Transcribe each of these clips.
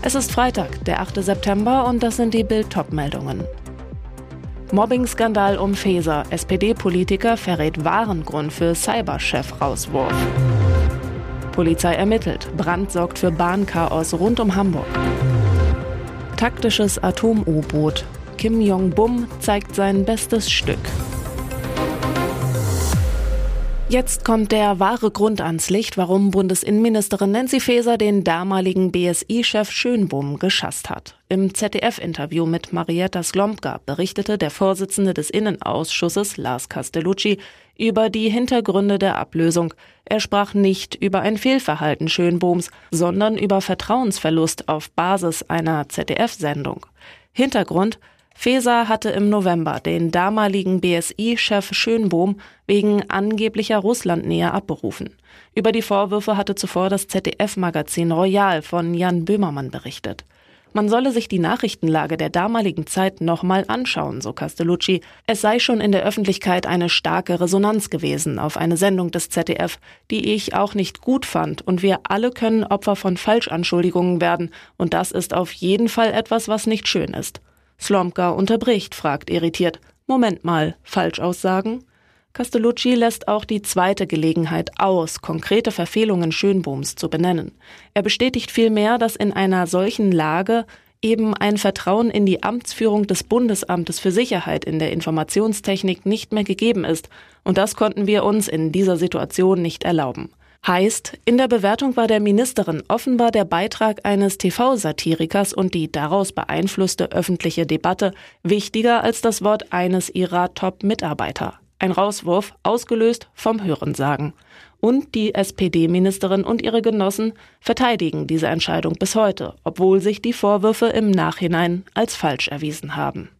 Es ist Freitag, der 8. September und das sind die Bild meldungen Mobbing-Skandal um Feser. SPD-Politiker verrät wahren Grund für Cyberchef-Rauswurf. Polizei ermittelt. Brand sorgt für Bahnchaos rund um Hamburg. Taktisches Atom-U-Boot. Kim Jong-bum zeigt sein bestes Stück. Jetzt kommt der wahre Grund ans Licht, warum Bundesinnenministerin Nancy Faeser den damaligen BSI-Chef Schönbohm geschasst hat. Im ZDF-Interview mit Marietta Slomka berichtete der Vorsitzende des Innenausschusses, Lars Castellucci, über die Hintergründe der Ablösung. Er sprach nicht über ein Fehlverhalten Schönbohms, sondern über Vertrauensverlust auf Basis einer ZDF-Sendung. Hintergrund Feser hatte im November den damaligen BSI-Chef Schönbohm wegen angeblicher Russlandnähe abberufen. Über die Vorwürfe hatte zuvor das ZDF-Magazin Royal von Jan Böhmermann berichtet. Man solle sich die Nachrichtenlage der damaligen Zeit nochmal anschauen, so Castellucci. Es sei schon in der Öffentlichkeit eine starke Resonanz gewesen auf eine Sendung des ZDF, die ich auch nicht gut fand, und wir alle können Opfer von Falschanschuldigungen werden, und das ist auf jeden Fall etwas, was nicht schön ist. Slomka unterbricht, fragt irritiert. Moment mal, Falschaussagen? Castellucci lässt auch die zweite Gelegenheit aus, konkrete Verfehlungen Schönbohms zu benennen. Er bestätigt vielmehr, dass in einer solchen Lage eben ein Vertrauen in die Amtsführung des Bundesamtes für Sicherheit in der Informationstechnik nicht mehr gegeben ist, und das konnten wir uns in dieser Situation nicht erlauben. Heißt, in der Bewertung war der Ministerin offenbar der Beitrag eines TV-Satirikers und die daraus beeinflusste öffentliche Debatte wichtiger als das Wort eines ihrer Top-Mitarbeiter. Ein Rauswurf, ausgelöst vom Hörensagen. Und die SPD-Ministerin und ihre Genossen verteidigen diese Entscheidung bis heute, obwohl sich die Vorwürfe im Nachhinein als falsch erwiesen haben.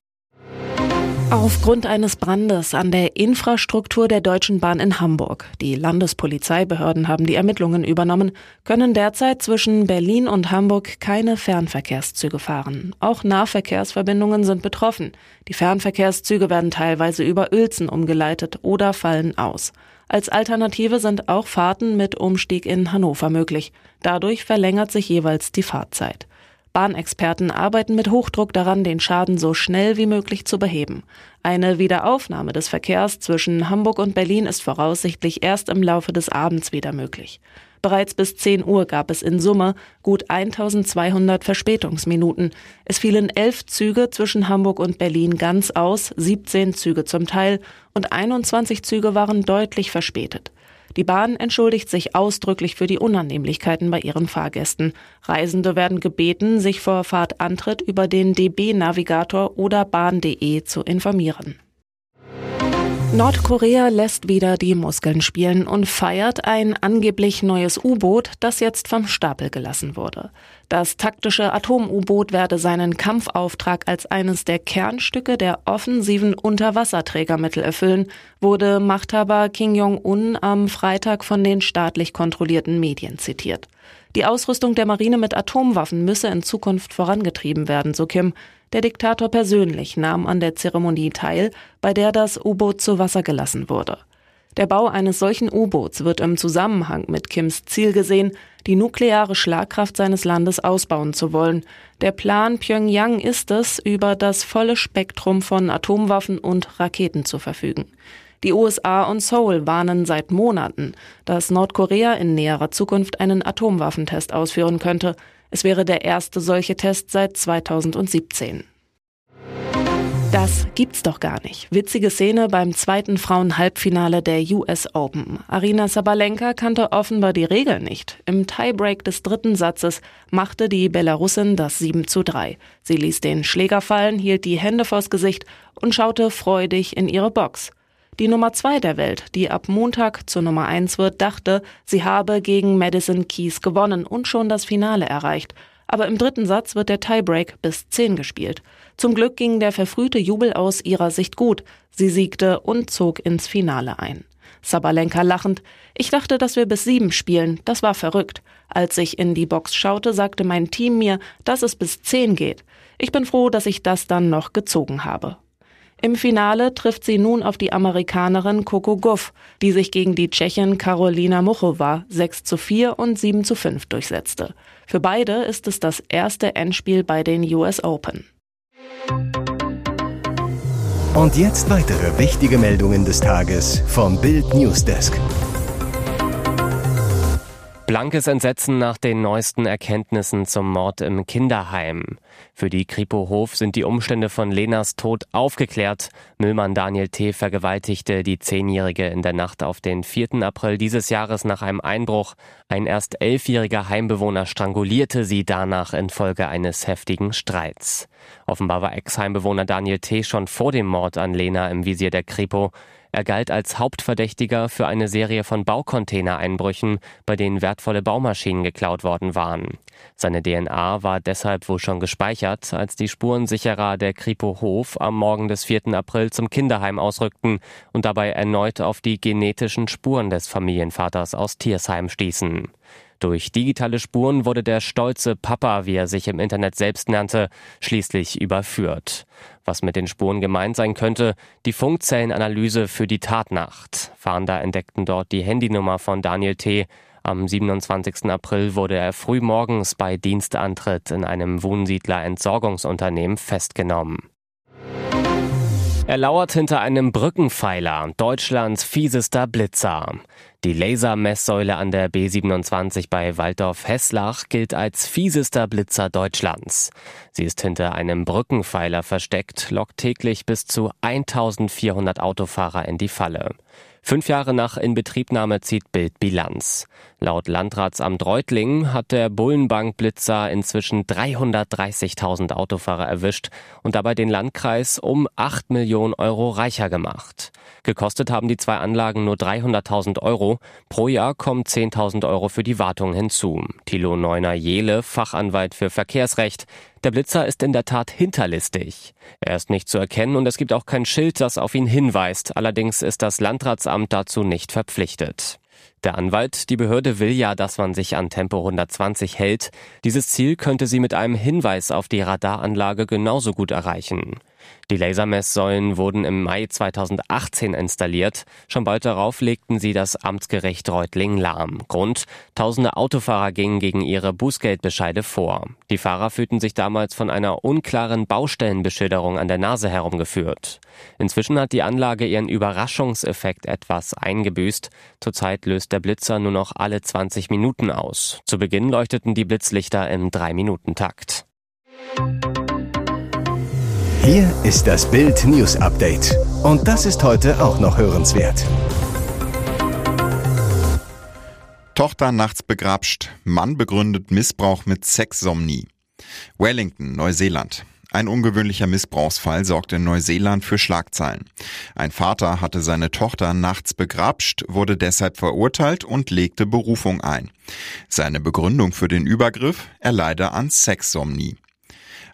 Aufgrund eines Brandes an der Infrastruktur der Deutschen Bahn in Hamburg, die Landespolizeibehörden haben die Ermittlungen übernommen, können derzeit zwischen Berlin und Hamburg keine Fernverkehrszüge fahren. Auch Nahverkehrsverbindungen sind betroffen. Die Fernverkehrszüge werden teilweise über Uelzen umgeleitet oder fallen aus. Als Alternative sind auch Fahrten mit Umstieg in Hannover möglich. Dadurch verlängert sich jeweils die Fahrzeit. Bahnexperten arbeiten mit Hochdruck daran, den Schaden so schnell wie möglich zu beheben. Eine Wiederaufnahme des Verkehrs zwischen Hamburg und Berlin ist voraussichtlich erst im Laufe des Abends wieder möglich. Bereits bis 10 Uhr gab es in Summe gut 1200 Verspätungsminuten. Es fielen elf Züge zwischen Hamburg und Berlin ganz aus, 17 Züge zum Teil und 21 Züge waren deutlich verspätet. Die Bahn entschuldigt sich ausdrücklich für die Unannehmlichkeiten bei ihren Fahrgästen. Reisende werden gebeten, sich vor Fahrtantritt über den DB-Navigator oder bahn.de zu informieren. Nordkorea lässt wieder die Muskeln spielen und feiert ein angeblich neues U-Boot, das jetzt vom Stapel gelassen wurde. Das taktische Atom-U-Boot werde seinen Kampfauftrag als eines der Kernstücke der offensiven Unterwasserträgermittel erfüllen, wurde Machthaber Kim Jong-un am Freitag von den staatlich kontrollierten Medien zitiert. Die Ausrüstung der Marine mit Atomwaffen müsse in Zukunft vorangetrieben werden, so Kim. Der Diktator persönlich nahm an der Zeremonie teil, bei der das U-Boot zu Wasser gelassen wurde. Der Bau eines solchen U-Boots wird im Zusammenhang mit Kims Ziel gesehen, die nukleare Schlagkraft seines Landes ausbauen zu wollen. Der Plan Pyongyang ist es, über das volle Spektrum von Atomwaffen und Raketen zu verfügen. Die USA und Seoul warnen seit Monaten, dass Nordkorea in näherer Zukunft einen Atomwaffentest ausführen könnte. Es wäre der erste solche Test seit 2017. Das gibt's doch gar nicht. Witzige Szene beim zweiten Frauenhalbfinale der US Open. Arina Sabalenka kannte offenbar die Regeln nicht. Im Tiebreak des dritten Satzes machte die Belarusin das 7 zu 3. Sie ließ den Schläger fallen, hielt die Hände vors Gesicht und schaute freudig in ihre Box. Die Nummer zwei der Welt, die ab Montag zur Nummer eins wird, dachte, sie habe gegen Madison Keys gewonnen und schon das Finale erreicht. Aber im dritten Satz wird der Tiebreak bis 10 gespielt. Zum Glück ging der verfrühte Jubel aus ihrer Sicht gut. Sie siegte und zog ins Finale ein. Sabalenka lachend. Ich dachte, dass wir bis sieben spielen. Das war verrückt. Als ich in die Box schaute, sagte mein Team mir, dass es bis zehn geht. Ich bin froh, dass ich das dann noch gezogen habe. Im Finale trifft sie nun auf die Amerikanerin Coco Guff, die sich gegen die Tschechin Karolina Muchova 6 zu 4 und 7 zu 5 durchsetzte. Für beide ist es das erste Endspiel bei den US Open. Und jetzt weitere wichtige Meldungen des Tages vom Bild Newsdesk. Blankes Entsetzen nach den neuesten Erkenntnissen zum Mord im Kinderheim. Für die Kripo Hof sind die Umstände von Lenas Tod aufgeklärt. Müllmann Daniel T. vergewaltigte die Zehnjährige in der Nacht auf den 4. April dieses Jahres nach einem Einbruch. Ein erst elfjähriger Heimbewohner strangulierte sie danach infolge eines heftigen Streits. Offenbar war Ex-Heimbewohner Daniel T. schon vor dem Mord an Lena im Visier der Kripo. Er galt als Hauptverdächtiger für eine Serie von Baucontainereinbrüchen, bei denen wertvolle Baumaschinen geklaut worden waren. Seine DNA war deshalb wohl schon gespeichert, als die Spurensicherer der Kripo Hof am Morgen des 4. April zum Kinderheim ausrückten und dabei erneut auf die genetischen Spuren des Familienvaters aus Tiersheim stießen. Durch digitale Spuren wurde der stolze Papa, wie er sich im Internet selbst nannte, schließlich überführt. Was mit den Spuren gemeint sein könnte, die Funkzellenanalyse für die Tatnacht. Fahnder entdeckten dort die Handynummer von Daniel T. Am 27. April wurde er frühmorgens bei Dienstantritt in einem Wohnsiedler Entsorgungsunternehmen festgenommen. Er lauert hinter einem Brückenpfeiler, Deutschlands fiesester Blitzer. Die Lasermesssäule an der B27 bei Waldorf-Hesslach gilt als fiesester Blitzer Deutschlands. Sie ist hinter einem Brückenpfeiler versteckt, lockt täglich bis zu 1400 Autofahrer in die Falle. Fünf Jahre nach Inbetriebnahme zieht Bild Bilanz. Laut Landratsamt Reutlingen hat der Bullenbank-Blitzer inzwischen 330.000 Autofahrer erwischt und dabei den Landkreis um 8 Millionen Euro reicher gemacht. Gekostet haben die zwei Anlagen nur 300.000 Euro. Pro Jahr kommen 10.000 Euro für die Wartung hinzu. Thilo Neuner-Jele, Fachanwalt für Verkehrsrecht. Der Blitzer ist in der Tat hinterlistig. Er ist nicht zu erkennen und es gibt auch kein Schild, das auf ihn hinweist. Allerdings ist das Landratsamt dazu nicht verpflichtet. Der Anwalt, die Behörde will ja, dass man sich an Tempo 120 hält. Dieses Ziel könnte sie mit einem Hinweis auf die Radaranlage genauso gut erreichen. Die Lasermesssäulen wurden im Mai 2018 installiert. Schon bald darauf legten sie das Amtsgericht Reutlingen lahm. Grund, tausende Autofahrer gingen gegen ihre Bußgeldbescheide vor. Die Fahrer fühlten sich damals von einer unklaren Baustellenbeschilderung an der Nase herumgeführt. Inzwischen hat die Anlage ihren Überraschungseffekt etwas eingebüßt. Zurzeit löst der Blitzer nur noch alle 20 Minuten aus. Zu Beginn leuchteten die Blitzlichter im 3-Minuten-Takt. Hier ist das Bild News Update. Und das ist heute auch noch hörenswert. Tochter nachts begrapscht, Mann begründet Missbrauch mit Sexsomnie. Wellington, Neuseeland. Ein ungewöhnlicher Missbrauchsfall sorgte in Neuseeland für Schlagzeilen. Ein Vater hatte seine Tochter nachts begrapscht, wurde deshalb verurteilt und legte Berufung ein. Seine Begründung für den Übergriff, er leide an Sexsomnie.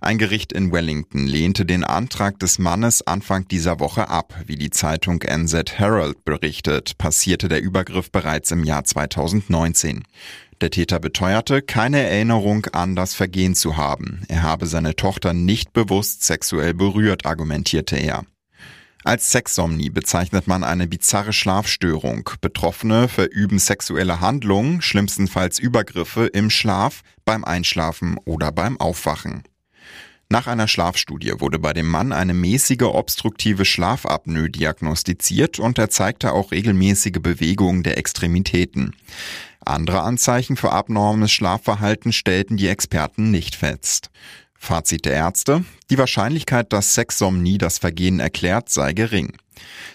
Ein Gericht in Wellington lehnte den Antrag des Mannes Anfang dieser Woche ab. Wie die Zeitung NZ Herald berichtet, passierte der Übergriff bereits im Jahr 2019. Der Täter beteuerte, keine Erinnerung an das Vergehen zu haben. Er habe seine Tochter nicht bewusst sexuell berührt, argumentierte er. Als Sexsomnie bezeichnet man eine bizarre Schlafstörung. Betroffene verüben sexuelle Handlungen, schlimmstenfalls Übergriffe im Schlaf, beim Einschlafen oder beim Aufwachen. Nach einer Schlafstudie wurde bei dem Mann eine mäßige obstruktive Schlafapnoe diagnostiziert und er zeigte auch regelmäßige Bewegungen der Extremitäten. Andere Anzeichen für abnormes Schlafverhalten stellten die Experten nicht fest. Fazit der Ärzte, die Wahrscheinlichkeit, dass Sexsomnie das Vergehen erklärt, sei gering.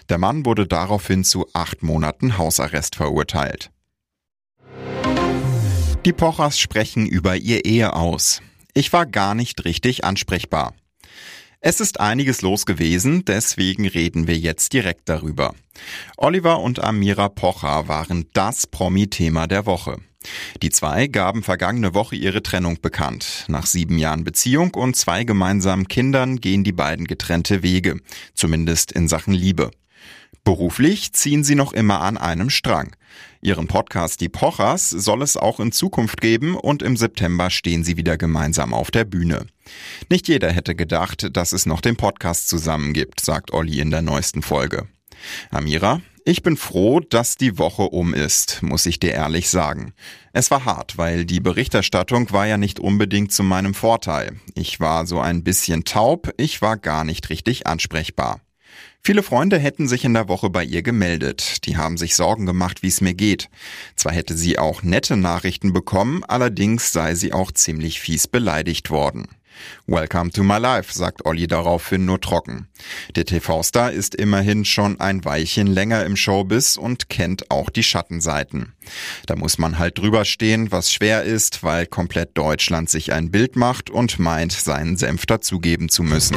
Der Mann wurde daraufhin zu acht Monaten Hausarrest verurteilt. Die Pochers sprechen über ihr Ehe aus. Ich war gar nicht richtig ansprechbar. Es ist einiges los gewesen, deswegen reden wir jetzt direkt darüber. Oliver und Amira Pocher waren das Promi-Thema der Woche. Die zwei gaben vergangene Woche ihre Trennung bekannt. Nach sieben Jahren Beziehung und zwei gemeinsamen Kindern gehen die beiden getrennte Wege, zumindest in Sachen Liebe. Beruflich ziehen sie noch immer an einem Strang. Ihren Podcast Die Pochers soll es auch in Zukunft geben und im September stehen sie wieder gemeinsam auf der Bühne. Nicht jeder hätte gedacht, dass es noch den Podcast zusammen gibt, sagt Olli in der neuesten Folge. Amira, ich bin froh, dass die Woche um ist, muss ich dir ehrlich sagen. Es war hart, weil die Berichterstattung war ja nicht unbedingt zu meinem Vorteil. Ich war so ein bisschen taub, ich war gar nicht richtig ansprechbar. Viele Freunde hätten sich in der Woche bei ihr gemeldet. Die haben sich Sorgen gemacht, wie es mir geht. Zwar hätte sie auch nette Nachrichten bekommen, allerdings sei sie auch ziemlich fies beleidigt worden. Welcome to my life, sagt Olli daraufhin nur trocken. Der TV-Star ist immerhin schon ein Weilchen länger im Showbiz und kennt auch die Schattenseiten. Da muss man halt drüber stehen, was schwer ist, weil komplett Deutschland sich ein Bild macht und meint, seinen Senf dazugeben zu müssen.